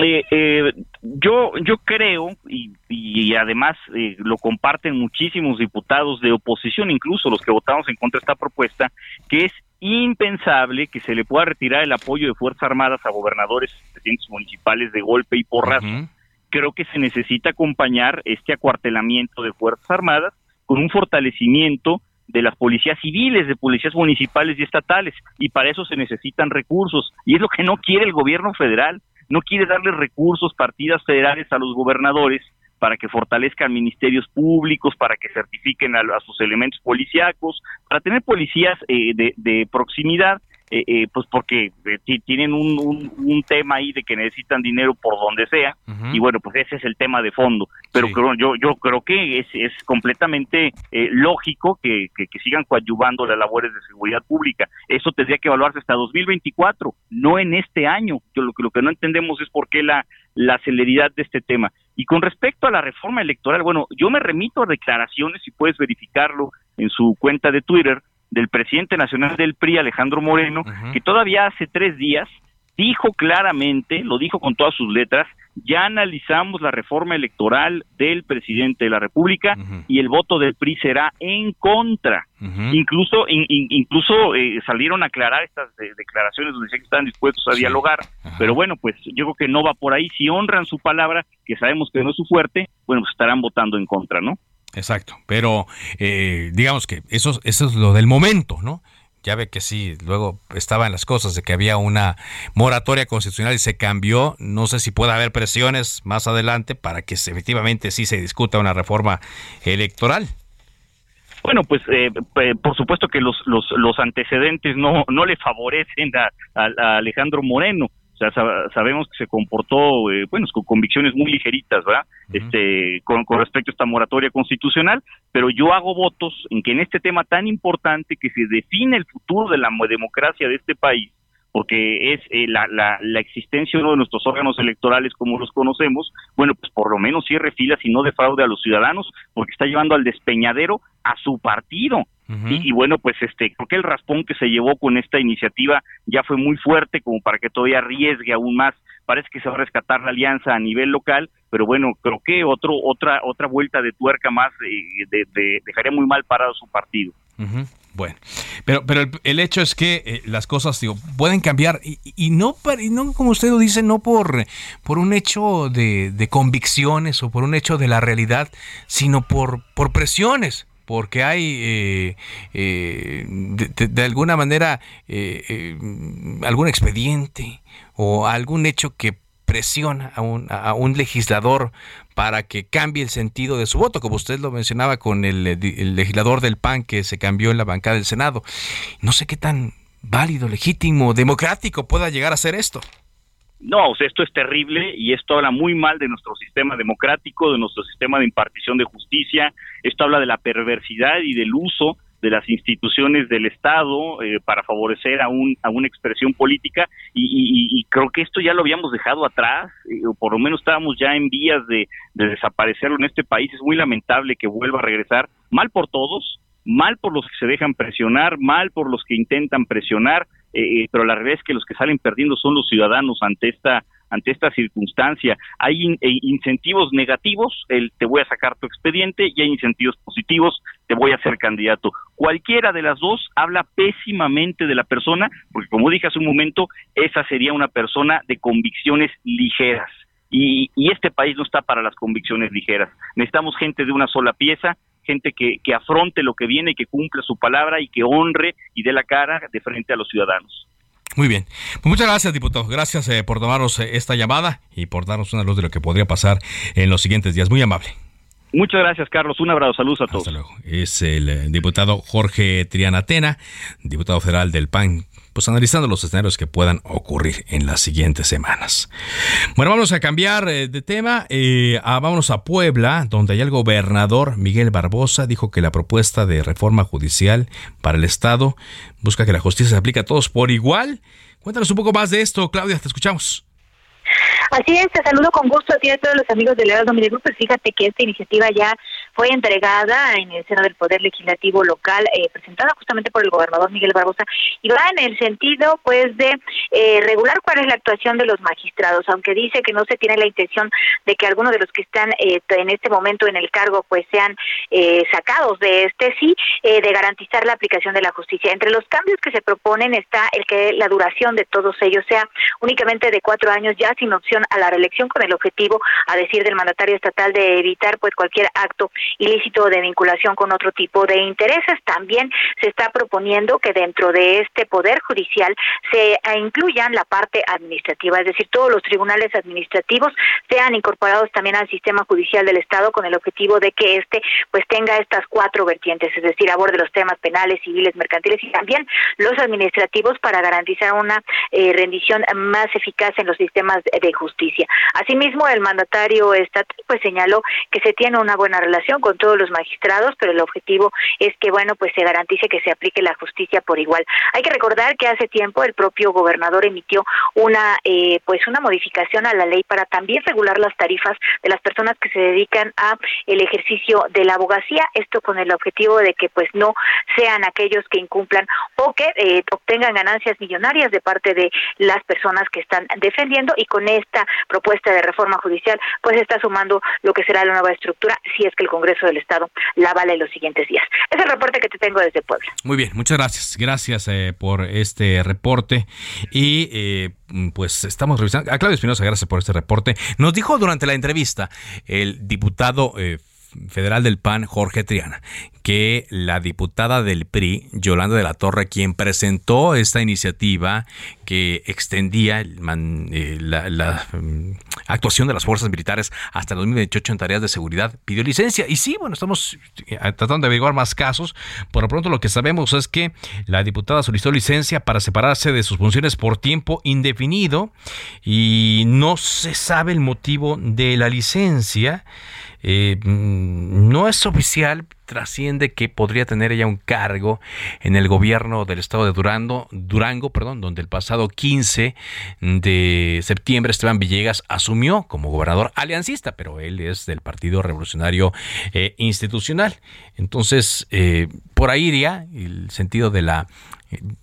Eh, eh, yo yo creo y, y además eh, lo comparten muchísimos diputados de oposición, incluso los que votamos en contra de esta propuesta, que es impensable que se le pueda retirar el apoyo de fuerzas armadas a gobernadores presidentes municipales de golpe y porrazo. Creo que se necesita acompañar este acuartelamiento de fuerzas armadas con un fortalecimiento de las policías civiles, de policías municipales y estatales, y para eso se necesitan recursos, y es lo que no quiere el gobierno federal no quiere darle recursos, partidas federales a los gobernadores para que fortalezcan ministerios públicos, para que certifiquen a, sus elementos policíacos, para tener policías eh, de, de proximidad eh, eh, pues porque eh, tienen un, un, tema ahí de que necesitan dinero por donde sea y bueno pues ese es el tema de fondo. Pero yo yo creo que es, es completamente lógico que, que, sigan coadyuvando las labores de seguridad pública. Eso tendría que evaluarse hasta 2024 no en este año. Yo lo, lo que no entendemos es por qué la la celeridad de este tema. Y con respecto a la reforma electoral bueno yo me remito a declaraciones y puedes verificarlo en su cuenta de Twitter del presidente nacional del PRI, Alejandro Moreno, que todavía hace tres días dijo claramente, lo dijo con todas sus letras, ya analizamos la reforma electoral del presidente de la República y el voto del PRI será en contra. Incluso incluso eh, salieron a aclarar estas declaraciones donde decían que están dispuestos a dialogar, pero bueno, pues yo creo que no va por ahí. Si honran su palabra, que sabemos que no es su fuerte, bueno, pues estarán votando en contra, ¿no? Exacto, pero eh, digamos que eso, eso es lo del momento, ¿no? Ya ve que sí, luego estaban las cosas de que había una moratoria constitucional y se cambió. No sé si puede haber presiones más adelante para que efectivamente sí se discuta una reforma electoral. Bueno, pues eh, por supuesto que los, los, antecedentes no le favorecen a Alejandro Moreno. O sea, sabemos que se comportó, eh, bueno, con convicciones muy ligeritas, ¿verdad? Este, con, respecto a esta moratoria constitucional, pero yo hago votos en que en este tema tan importante que se define el futuro de la democracia de este país, porque es eh, la, la, la, existencia de uno de nuestros órganos electorales como los conocemos, bueno, pues por lo menos cierre filas y no defraude a los ciudadanos, porque está llevando al despeñadero a su partido. y, bueno, pues este, creo que el raspón que se llevó con esta iniciativa ya fue muy fuerte como para que todavía arriesgue aún más. Parece que se va a rescatar la alianza a nivel local, pero bueno, creo que otro, otra, otra vuelta de tuerca más eh, dejaría muy mal parado su partido. Bueno, pero, pero el, hecho es que eh, las cosas digo, pueden cambiar y, no, y no, como usted lo dice, no por, por un hecho de, de convicciones o por un hecho de la realidad, sino por, por presiones porque hay eh, eh, de, alguna manera algún expediente o algún hecho que presiona a un, a un legislador para que cambie el sentido de su voto, como usted lo mencionaba con el, legislador del PAN que se cambió en la bancada del Senado. No sé qué tan válido, legítimo, democrático pueda llegar a ser esto. No, o sea, esto es terrible y esto habla muy mal de nuestro sistema democrático, de nuestro sistema de impartición de justicia, esto habla de la perversidad y del uso de las instituciones del Estado eh, para favorecer a, un, a una expresión política y, creo que esto ya lo habíamos dejado atrás, eh, o por lo menos estábamos ya en vías de, desaparecerlo en este país. Es muy lamentable que vuelva a regresar, mal por todos, mal por los que se dejan presionar, mal por los que intentan presionar, eh, pero la realidad es que los que salen perdiendo son los ciudadanos ante esta ante esta circunstancia. Hay eh, incentivos negativos, el te voy a sacar tu expediente, y hay incentivos positivos, te voy a hacer candidato. Cualquiera de las dos habla pésimamente de la persona, porque como dije hace un momento, esa sería una persona de convicciones ligeras. Y, y este país no está para las convicciones ligeras. Necesitamos gente de una sola pieza, gente que, que afronte lo que viene, que cumpla su palabra y que honre y dé la cara de frente a los ciudadanos. Muy bien. Pues muchas gracias, diputado. Gracias eh, por tomarnos eh, esta llamada y por darnos una luz de lo que podría pasar en los siguientes días. Muy amable. Muchas gracias, Carlos. Un abrazo. Saludos a todos. Hasta luego. Es el eh, diputado Jorge Trianatena, diputado federal del PAN pues analizando los escenarios que puedan ocurrir en las siguientes semanas. Bueno, vamos a cambiar eh, de tema. Eh, vámonos a Puebla, donde hay el gobernador Miguel Barbosa dijo que la propuesta de reforma judicial para el Estado busca que la justicia se aplique a todos por igual. Cuéntanos un poco más de esto, Claudia, te escuchamos. Así es, te saludo con gusto a ti y a todos los amigos del Heraldo Media Pues fíjate que esta iniciativa ya fue entregada en el seno del Poder Legislativo local, eh, presentada justamente por el gobernador Miguel Barbosa, y va en el sentido, pues, de eh, regular cuál es la actuación de los magistrados, aunque dice que no se tiene la intención de que algunos de los que están eh, en este momento en el cargo, pues, sean sacados de este, sí, de garantizar la aplicación de la justicia. Entre los cambios que se proponen está el que la duración de todos ellos sea únicamente de cuatro años ya sin opción a la reelección con el objetivo, a decir del mandatario estatal, de evitar pues cualquier acto ilícito de vinculación con otro tipo de intereses. También se está proponiendo que dentro de este poder judicial se eh, incluyan la parte administrativa, es decir, todos los tribunales administrativos sean incorporados también al sistema judicial del Estado con el objetivo de que este pues tenga estas cuatro vertientes, es decir, aborde los temas penales, civiles, mercantiles y también los administrativos para garantizar una eh, rendición más eficaz en los sistemas de justicia. Asimismo, el mandatario estatal pues señaló que se tiene una buena relación con todos los magistrados, pero el objetivo es que bueno, pues se garantice que se aplique la justicia por igual. Hay que recordar que hace tiempo el propio gobernador emitió una eh, pues una modificación a la ley para también regular las tarifas de las personas que se dedican a el ejercicio de la abogacía, esto con el objetivo de que pues no sean aquellos que incumplan o que eh, obtengan ganancias millonarias de parte de las personas que están defendiendo y con esta propuesta de reforma judicial, pues está sumando lo que será la nueva estructura si es que el Congreso del Estado la vale en los siguientes días. Es el reporte que te tengo desde Puebla. Muy bien, muchas gracias. Gracias eh, por este reporte y eh, pues estamos revisando. A Claudio Espinosa, gracias por este reporte. Nos dijo durante la entrevista el diputado eh, federal del PAN, Jorge Triana, que la diputada del PRI, Yolanda de la Torre, quien presentó esta iniciativa que extendía eh, la, mm, actuación de las fuerzas militares hasta el 2028 en tareas de seguridad, pidió licencia. Y sí, bueno, estamos eh, tratando de averiguar más casos. Por lo pronto lo que sabemos es que la diputada solicitó licencia para separarse de sus funciones por tiempo indefinido y no se sabe el motivo de la licencia. Eh, mm, no es oficial, trasciende que podría tener ella un cargo en el gobierno del estado de Durango, Durango, perdón, donde el pasado 15 de septiembre Esteban Villegas asumió como gobernador aliancista, pero él es del Partido Revolucionario eh, Institucional. Entonces, eh, por ahí iría el sentido de la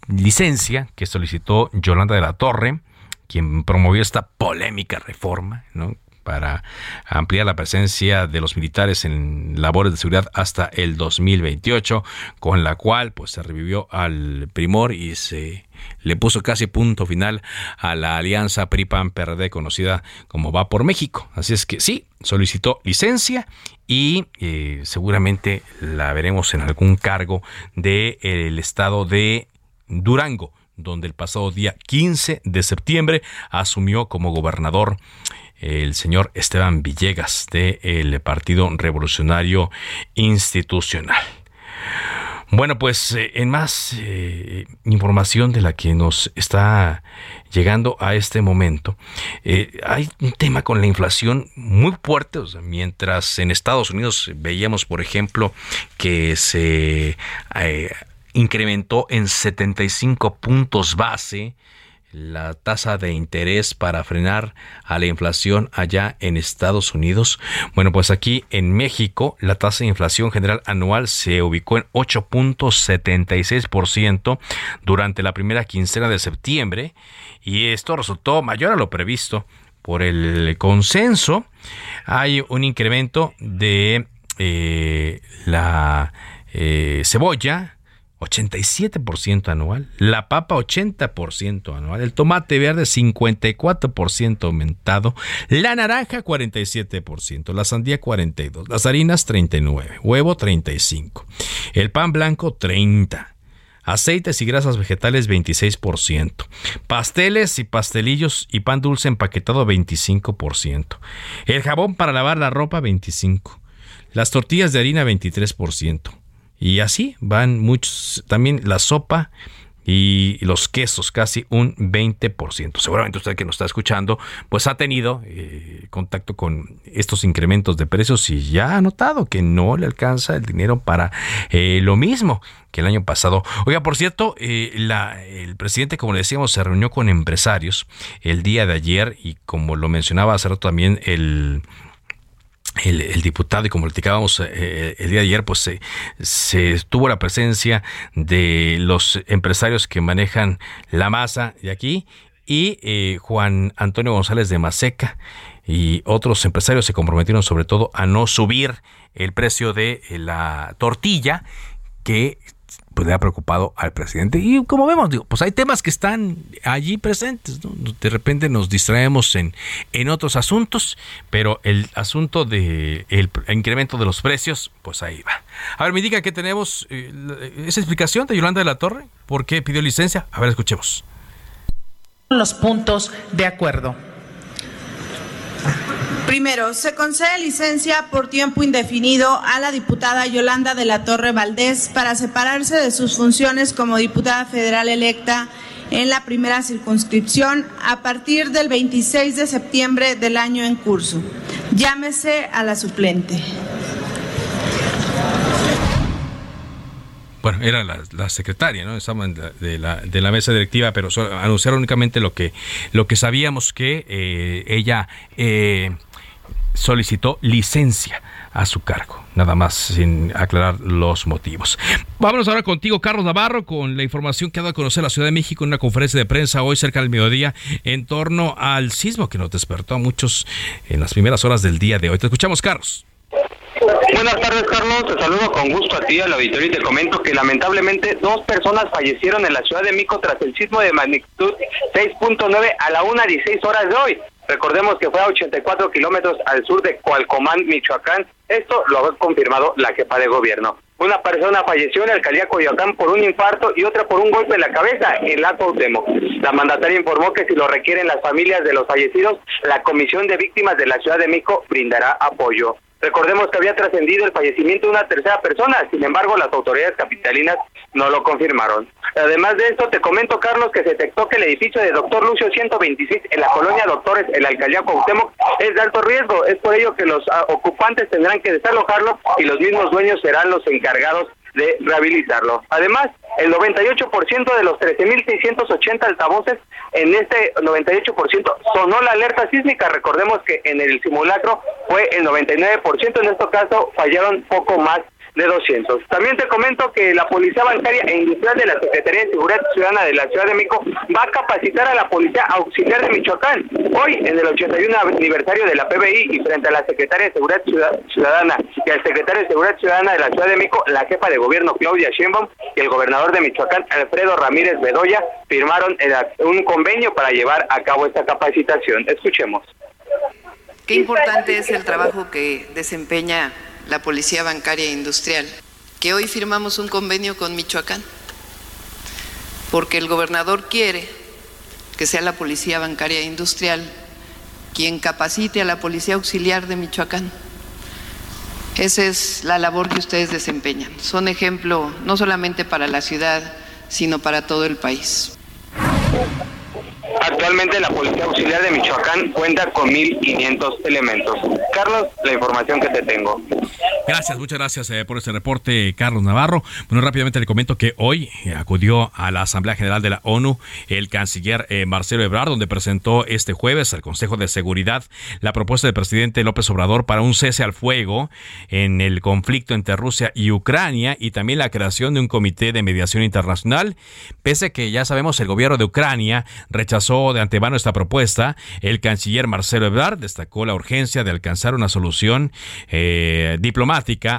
licencia que solicitó Yolanda de la Torre, quien promovió esta polémica reforma, ¿no? Para ampliar la presencia de los militares en labores de seguridad hasta el 2028, con la cual pues se revivió al primor y se le puso casi punto final a la alianza PRI-PAN-PRD conocida como Va por México. Así es que sí, solicitó licencia y eh, seguramente la veremos en algún cargo del estado de Durango donde el pasado día 15 de septiembre asumió como gobernador el señor Esteban Villegas del Partido Revolucionario Institucional. Bueno, pues eh, en más eh, información de la que nos está llegando a este momento, eh, hay un tema con la inflación muy fuerte, mientras en Estados Unidos veíamos, por ejemplo, que se incrementó en 75 puntos base la tasa de interés para frenar a la inflación allá en Estados Unidos? Bueno, pues aquí en México la tasa de inflación general anual se ubicó en 8.76% durante la primera quincena de septiembre y esto resultó mayor a lo previsto por el consenso. Hay un incremento de eh, la eh, cebolla 87% anual, la papa 80% anual, el tomate verde 54% aumentado, la naranja 47%, la sandía 42%, las harinas 39%, huevo 35%, el pan blanco 30%. Aceites y grasas vegetales 26%. Pasteles y pastelillos y pan dulce empaquetado 25%. El jabón para lavar la ropa 25%. Las tortillas de harina 23%. Y así van muchos, también la sopa y los quesos casi un 20%. Seguramente usted que nos está escuchando pues ha tenido eh, contacto con estos incrementos de precios y ya ha notado que no le alcanza el dinero para eh, lo mismo que el año pasado. Oiga, por cierto, eh, el presidente, como le decíamos, se reunió con empresarios el día de ayer y como lo mencionaba hace rato también el el, diputado y como platicábamos eh, el día de ayer, pues se, se, tuvo la presencia de los empresarios que manejan la masa de aquí y eh, Juan Antonio González de Maseca y otros empresarios se comprometieron sobre todo a no subir el precio de la tortilla que pues le ha preocupado al presidente. Y como vemos, digo, pues hay temas que están allí presentes. De repente nos distraemos en, en otros asuntos, pero el asunto del el incremento de los precios, pues ahí va. A ver, me diga que tenemos eh, esa explicación de Yolanda de la Torre. ¿Por qué pidió licencia? A ver, escuchemos. Los puntos de acuerdo. Primero, se concede licencia por tiempo indefinido a la diputada Yolanda de la Torre Valdés para separarse de sus funciones como diputada federal electa en la primera circunscripción a partir del 26 de septiembre del año en curso. Llámese a la suplente. bueno, era la, secretaria, ¿no? Estaban de la, de la mesa directiva, pero anunciaron únicamente lo que, lo que sabíamos que eh, ella eh, solicitó licencia a su cargo, nada más sin aclarar los motivos. Vámonos ahora contigo, Carlos Navarro, con la información que ha dado a conocer la Ciudad de México en una conferencia de prensa hoy cerca del mediodía en torno al sismo que nos despertó a muchos en las primeras horas del día de hoy. Te escuchamos, Carlos. Buenas tardes, Carlos. Te saludo con gusto a ti, al auditorio, y te comento que lamentablemente dos personas fallecieron en la Ciudad de México tras el sismo de magnitud 6.9 a la 1.16 horas de hoy. Recordemos que fue a 84 kilómetros al sur de Cualcomán, Michoacán. Esto lo ha confirmado la jefa de gobierno. Una persona falleció en la alcaldía Coyoacán por un infarto y otra por un golpe en la cabeza en la Cuauhtémoc. La mandataria informó que si lo requieren las familias de los fallecidos, la Comisión de Víctimas de la Ciudad de México brindará apoyo. Recordemos que había trascendido el fallecimiento de una tercera persona, sin embargo las autoridades capitalinas no lo confirmaron. Además de esto, te comento, Carlos, que se detectó que el edificio de Doctor Lucio 126 en la colonia Doctores, en la alcaldía Cuauhtémoc, es de alto riesgo. Es por ello que los ah, ocupantes tendrán que desalojarlo y los mismos dueños serán los encargados de rehabilitarlo. Además, el 98% de los 13.680 altavoces, en este 98% sonó la alerta sísmica. Recordemos que en el simulacro fue el 99%, en este caso fallaron poco más de 200. También te comento que la Policía Bancaria e Industrial de la Secretaría de Seguridad Ciudadana de la Ciudad de México va a capacitar a la Policía Auxiliar de Michoacán. Hoy, en el 81 aniversario de la PBI y frente a la Secretaria de Seguridad Ciudadana y al Secretario de Seguridad Ciudadana de la Ciudad de México, la jefa de gobierno Claudia Sheinbaum y el gobernador de Michoacán, Alfredo Ramírez Bedoya, firmaron un convenio para llevar a cabo esta capacitación. Escuchemos. Qué importante es el trabajo que desempeña la Policía Bancaria Industrial, que hoy firmamos un convenio con Michoacán, porque el gobernador quiere que sea la Policía Bancaria Industrial quien capacite a la Policía Auxiliar de Michoacán. Esa es la labor que ustedes desempeñan. Son ejemplo no solamente para la ciudad, sino para todo el país. Actualmente la Policía Auxiliar de Michoacán cuenta con 1.500 elementos. Carlos, la información que te tengo. Gracias, muchas gracias eh, por este reporte, Carlos Navarro. Bueno, rápidamente le comento que hoy eh, acudió a la Asamblea General de la ONU el canciller eh, Marcelo Ebrard, donde presentó este jueves al Consejo de Seguridad la propuesta del presidente López Obrador para un cese al fuego en el conflicto entre Rusia y Ucrania y también la creación de un comité de mediación internacional. Pese a que ya sabemos el gobierno de Ucrania rechazó de antemano esta propuesta, el canciller Marcelo Ebrard destacó la urgencia de alcanzar una solución diplomática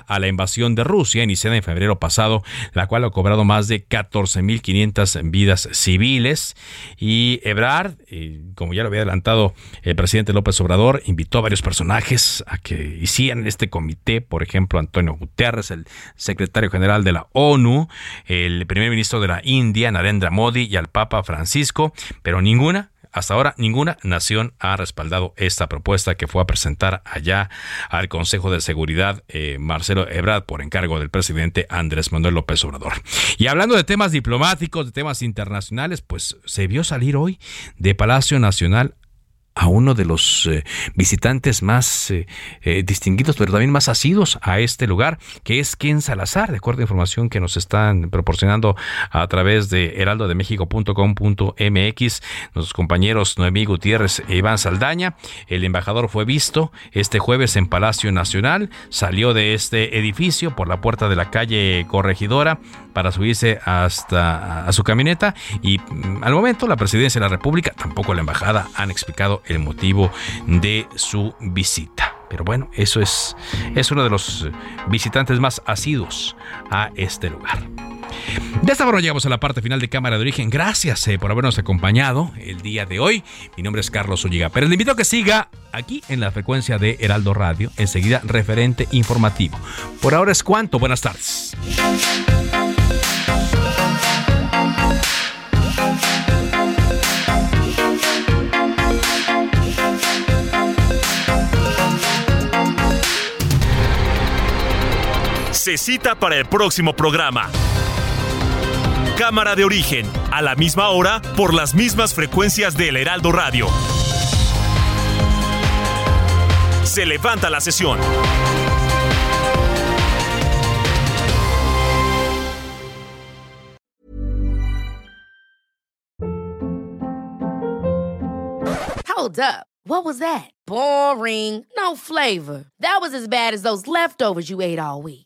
a la invasión de Rusia iniciada en febrero pasado, la cual ha cobrado más de 14.500 vidas civiles. Y Ebrard, eh, como ya lo había adelantado el presidente López Obrador, invitó a varios personajes a que hicieran este comité, por ejemplo, Antonio Guterres, el secretario general de la ONU, el primer ministro de la India, Narendra Modi, y al Papa Francisco, pero ninguna hasta ahora ninguna nación ha respaldado esta propuesta que fue a presentar allá al Consejo de Seguridad eh, Marcelo Ebrard por encargo del presidente Andrés Manuel López Obrador. Y hablando de temas diplomáticos, de temas internacionales, pues se vio salir hoy de Palacio Nacional a uno de los eh, visitantes más eh, eh, distinguidos, pero también más asidos a este lugar, que es Ken Salazar, de acuerdo a información que nos están proporcionando a través de heraldodemexico.com.mx, nuestros compañeros Noemí Gutiérrez e Iván Saldaña. El embajador fue visto este jueves en Palacio Nacional, salió de este edificio por la puerta de la calle Corregidora para subirse hasta a su camioneta y mm, al momento la presidencia de la República, tampoco la embajada han explicado el motivo de su visita. Pero bueno, eso es, es uno de los visitantes más asiduos a este lugar. De esta forma llegamos a la parte final de Cámara de Origen. Gracias eh, por habernos acompañado el día de hoy. Mi nombre es Carlos Ulliga, pero le invito a que siga aquí en la frecuencia de Heraldo Radio, enseguida referente informativo. Por ahora es cuanto. Buenas tardes. Se cita para el próximo programa. Cámara de origen, a la misma hora, por las mismas frecuencias del Heraldo Radio. Se levanta la sesión. Hold up. What was that? Boring. No flavor. That was as bad as those leftovers you ate all week.